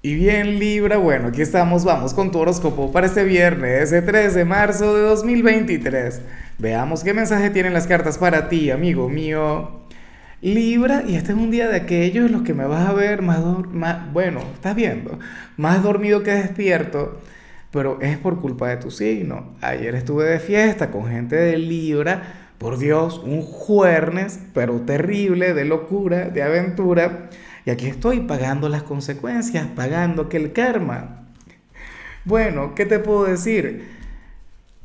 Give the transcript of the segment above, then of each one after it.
Y bien Libra, bueno, aquí estamos, vamos con tu horóscopo para este viernes, ese 3 de marzo de 2023. Veamos qué mensaje tienen las cartas para ti, amigo mío. Libra, y este es un día de aquellos en los que me vas a ver más, más, bueno, estás viendo, más dormido que despierto, pero es por culpa de tu signo. Ayer estuve de fiesta con gente de Libra, por Dios, un jueves, pero terrible, de locura, de aventura. Y aquí estoy pagando las consecuencias, pagando que el karma. Bueno, ¿qué te puedo decir?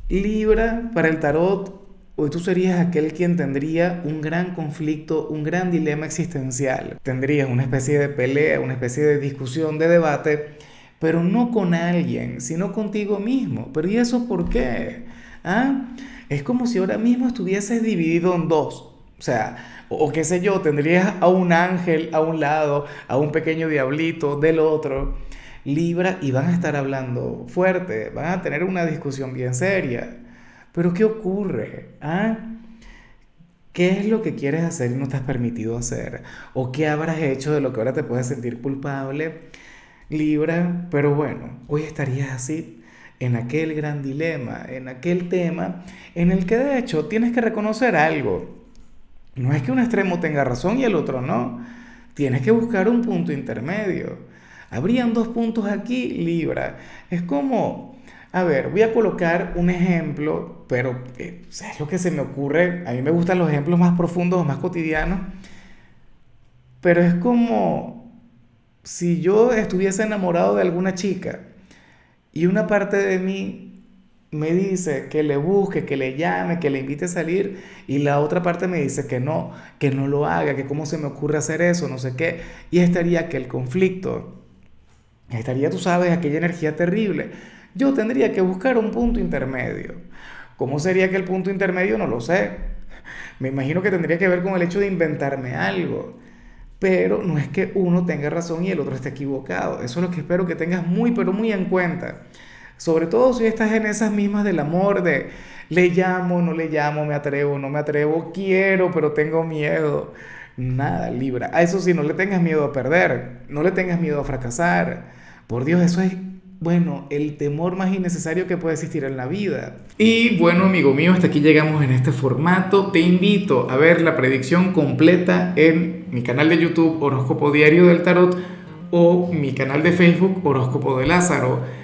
Libra para el tarot, hoy tú serías aquel quien tendría un gran conflicto, un gran dilema existencial. Tendrías una especie de pelea, una especie de discusión, de debate, pero no con alguien, sino contigo mismo. Pero ¿y eso por qué? ¿Ah? Es como si ahora mismo estuvieses dividido en dos. O sea, o, qué sé yo, tendrías a un ángel a un lado, a un pequeño diablito del otro. Libra y van a estar hablando fuerte, van a tener una discusión bien seria. Pero ¿qué ocurre? ¿Ah? ¿Qué es lo que quieres hacer y no te has permitido hacer? ¿O qué habrás hecho de lo que ahora te puedes sentir culpable? Libra, pero bueno, hoy estarías así en aquel gran dilema, en aquel tema en el que de hecho tienes que reconocer algo. No es que un extremo tenga razón y el otro no. Tienes que buscar un punto intermedio. Habrían dos puntos aquí, Libra. Es como, a ver, voy a colocar un ejemplo, pero eh, es lo que se me ocurre. A mí me gustan los ejemplos más profundos más cotidianos. Pero es como si yo estuviese enamorado de alguna chica y una parte de mí me dice que le busque, que le llame, que le invite a salir y la otra parte me dice que no, que no lo haga, que cómo se me ocurre hacer eso, no sé qué. Y estaría aquel conflicto, estaría, tú sabes, aquella energía terrible. Yo tendría que buscar un punto intermedio. ¿Cómo sería aquel punto intermedio? No lo sé. Me imagino que tendría que ver con el hecho de inventarme algo. Pero no es que uno tenga razón y el otro esté equivocado. Eso es lo que espero que tengas muy, pero muy en cuenta. Sobre todo si estás en esas mismas del amor, de le llamo, no le llamo, me atrevo, no me atrevo, quiero, pero tengo miedo. Nada, Libra. A eso sí, no le tengas miedo a perder, no le tengas miedo a fracasar. Por Dios, eso es, bueno, el temor más innecesario que puede existir en la vida. Y bueno, amigo mío, hasta aquí llegamos en este formato. Te invito a ver la predicción completa en mi canal de YouTube Horóscopo Diario del Tarot o mi canal de Facebook Horóscopo de Lázaro.